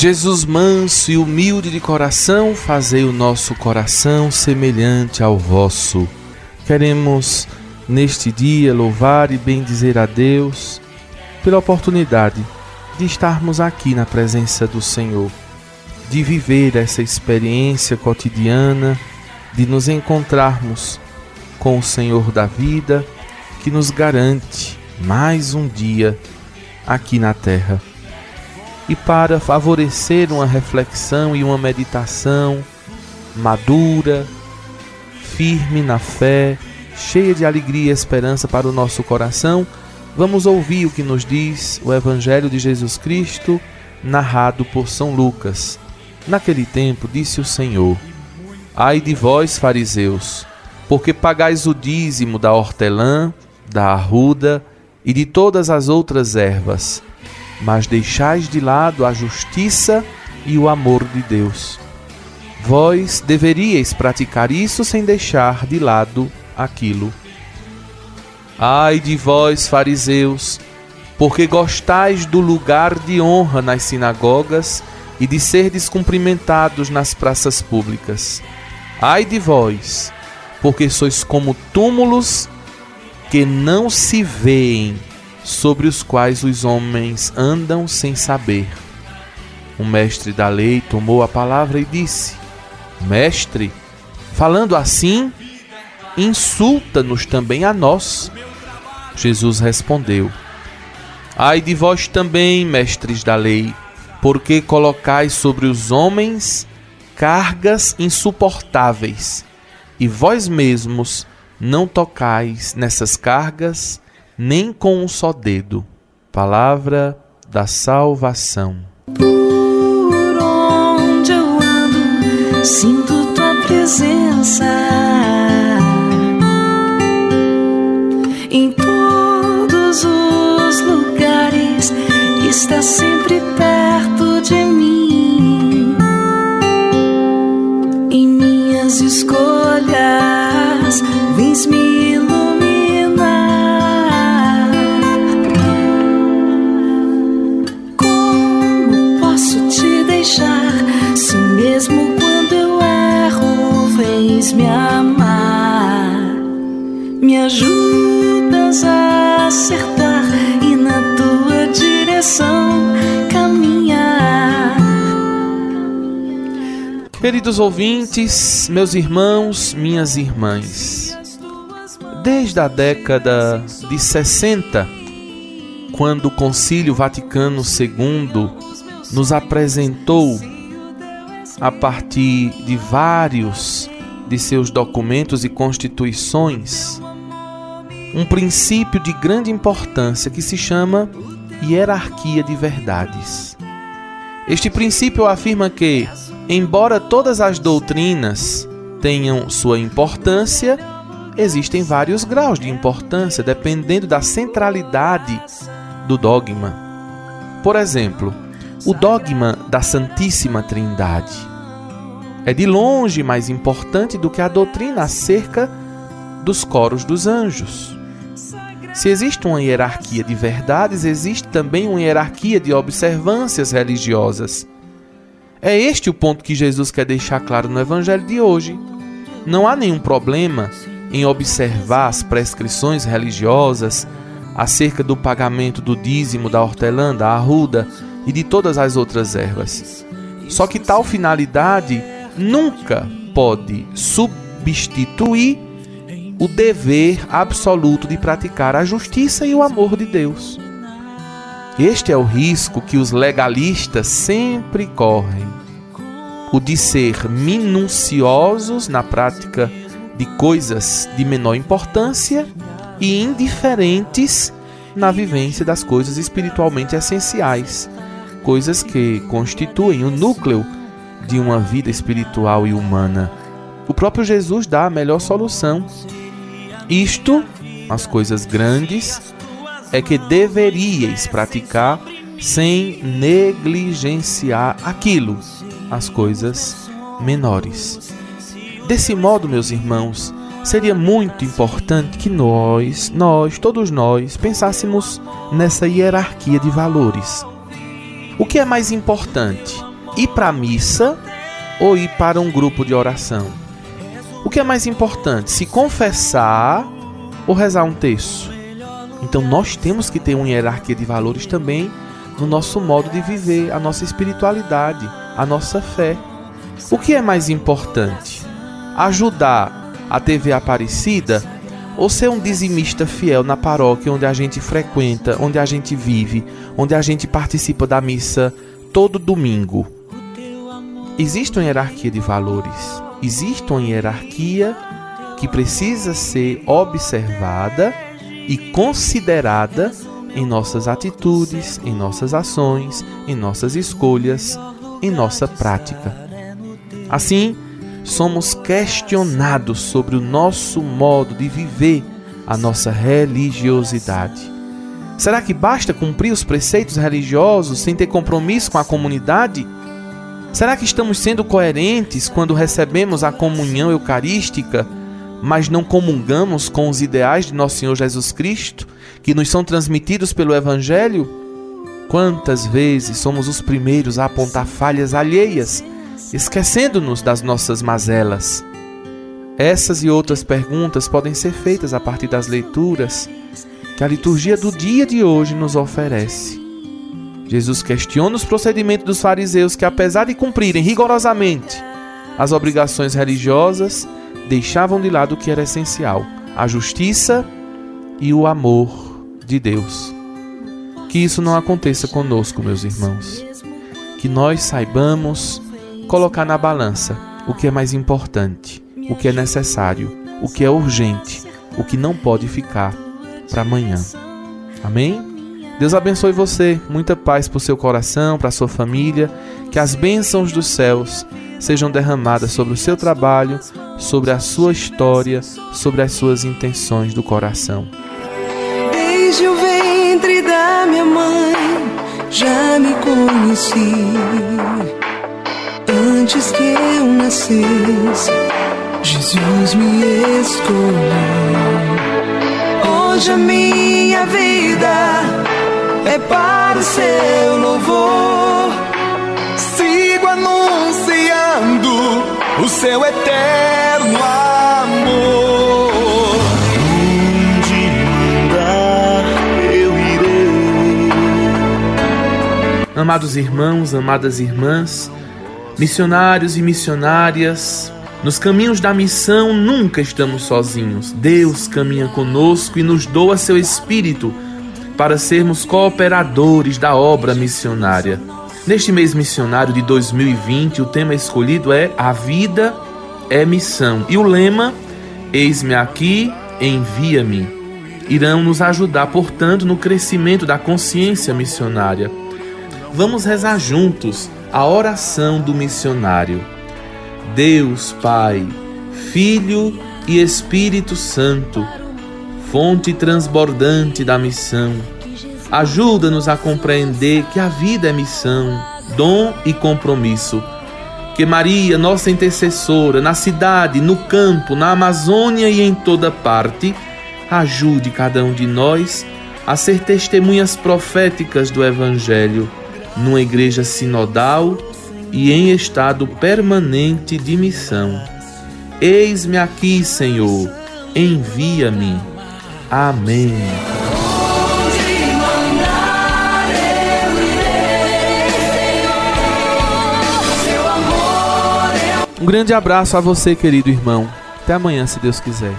Jesus manso e humilde de coração, fazei o nosso coração semelhante ao vosso. Queremos neste dia louvar e bendizer a Deus pela oportunidade de estarmos aqui na presença do Senhor, de viver essa experiência cotidiana, de nos encontrarmos com o Senhor da vida, que nos garante mais um dia aqui na terra e para favorecer uma reflexão e uma meditação madura, firme na fé, cheia de alegria e esperança para o nosso coração, vamos ouvir o que nos diz o Evangelho de Jesus Cristo, narrado por São Lucas. Naquele tempo disse o Senhor: Ai de vós, fariseus, porque pagais o dízimo da hortelã, da arruda e de todas as outras ervas mas deixais de lado a justiça e o amor de Deus. Vós deveríeis praticar isso sem deixar de lado aquilo. Ai de vós, fariseus, porque gostais do lugar de honra nas sinagogas e de ser descumprimentados nas praças públicas. Ai de vós, porque sois como túmulos que não se veem sobre os quais os homens andam sem saber. O mestre da lei tomou a palavra e disse: Mestre, falando assim, insulta-nos também a nós. Jesus respondeu: Ai de vós também, mestres da lei, porque colocais sobre os homens cargas insuportáveis, e vós mesmos não tocais nessas cargas nem com um só dedo. Palavra da salvação. Por onde eu ando, sinto tua presença. Em todos os lugares, está sempre me amar, me ajudas a acertar e na tua direção caminhar. Queridos ouvintes, meus irmãos, minhas irmãs, desde a década de 60, quando o Concílio Vaticano II nos apresentou a partir de vários de seus documentos e constituições um princípio de grande importância que se chama hierarquia de verdades. Este princípio afirma que, embora todas as doutrinas tenham sua importância, existem vários graus de importância dependendo da centralidade do dogma. Por exemplo, o dogma da Santíssima Trindade é de longe mais importante do que a doutrina acerca dos coros dos anjos. Se existe uma hierarquia de verdades, existe também uma hierarquia de observâncias religiosas. É este o ponto que Jesus quer deixar claro no Evangelho de hoje. Não há nenhum problema em observar as prescrições religiosas acerca do pagamento do dízimo da hortelã, da arruda e de todas as outras ervas. Só que tal finalidade nunca pode substituir o dever absoluto de praticar a justiça e o amor de Deus. Este é o risco que os legalistas sempre correm: o de ser minuciosos na prática de coisas de menor importância e indiferentes na vivência das coisas espiritualmente essenciais, coisas que constituem o núcleo de uma vida espiritual e humana. O próprio Jesus dá a melhor solução. Isto, as coisas grandes, é que deveríeis praticar sem negligenciar aquilo, as coisas menores. Desse modo, meus irmãos, seria muito importante que nós, nós, todos nós, pensássemos nessa hierarquia de valores. O que é mais importante? Ir para a missa ou ir para um grupo de oração? O que é mais importante, se confessar ou rezar um texto? Então nós temos que ter uma hierarquia de valores também no nosso modo de viver, a nossa espiritualidade, a nossa fé. O que é mais importante? Ajudar a TV Aparecida ou ser um dizimista fiel na paróquia onde a gente frequenta, onde a gente vive, onde a gente participa da missa todo domingo? Existe uma hierarquia de valores, existe uma hierarquia que precisa ser observada e considerada em nossas atitudes, em nossas ações, em nossas escolhas, em nossa prática. Assim, somos questionados sobre o nosso modo de viver a nossa religiosidade. Será que basta cumprir os preceitos religiosos sem ter compromisso com a comunidade? Será que estamos sendo coerentes quando recebemos a comunhão eucarística, mas não comungamos com os ideais de nosso Senhor Jesus Cristo, que nos são transmitidos pelo Evangelho? Quantas vezes somos os primeiros a apontar falhas alheias, esquecendo-nos das nossas mazelas? Essas e outras perguntas podem ser feitas a partir das leituras que a liturgia do dia de hoje nos oferece. Jesus questiona os procedimentos dos fariseus que, apesar de cumprirem rigorosamente as obrigações religiosas, deixavam de lado o que era essencial: a justiça e o amor de Deus. Que isso não aconteça conosco, meus irmãos. Que nós saibamos colocar na balança o que é mais importante, o que é necessário, o que é urgente, o que não pode ficar para amanhã. Amém? Deus abençoe você, muita paz para o seu coração, para a sua família, que as bênçãos dos céus sejam derramadas sobre o seu trabalho, sobre a sua história, sobre as suas intenções do coração. Desde o ventre da minha mãe já me conheci. Antes que eu nascesse, Jesus me escolheu. Hoje a minha vida é para o seu louvor. Sigo anunciando o seu eterno amor. Onde mandar eu irei. Amados irmãos, amadas irmãs, missionários e missionárias, nos caminhos da missão nunca estamos sozinhos. Deus caminha conosco e nos doa seu Espírito para sermos cooperadores da obra missionária. Neste mês missionário de 2020, o tema escolhido é A Vida é Missão e o lema Eis-me aqui, envia-me. Irão nos ajudar, portanto, no crescimento da consciência missionária. Vamos rezar juntos a oração do missionário. Deus Pai, Filho e Espírito Santo, fonte transbordante da missão. Ajuda-nos a compreender que a vida é missão, dom e compromisso. Que Maria, nossa intercessora, na cidade, no campo, na Amazônia e em toda parte, ajude cada um de nós a ser testemunhas proféticas do Evangelho, numa igreja sinodal e em estado permanente de missão. Eis-me aqui, Senhor, envia-me. Amém. Um grande abraço a você, querido irmão. Até amanhã, se Deus quiser.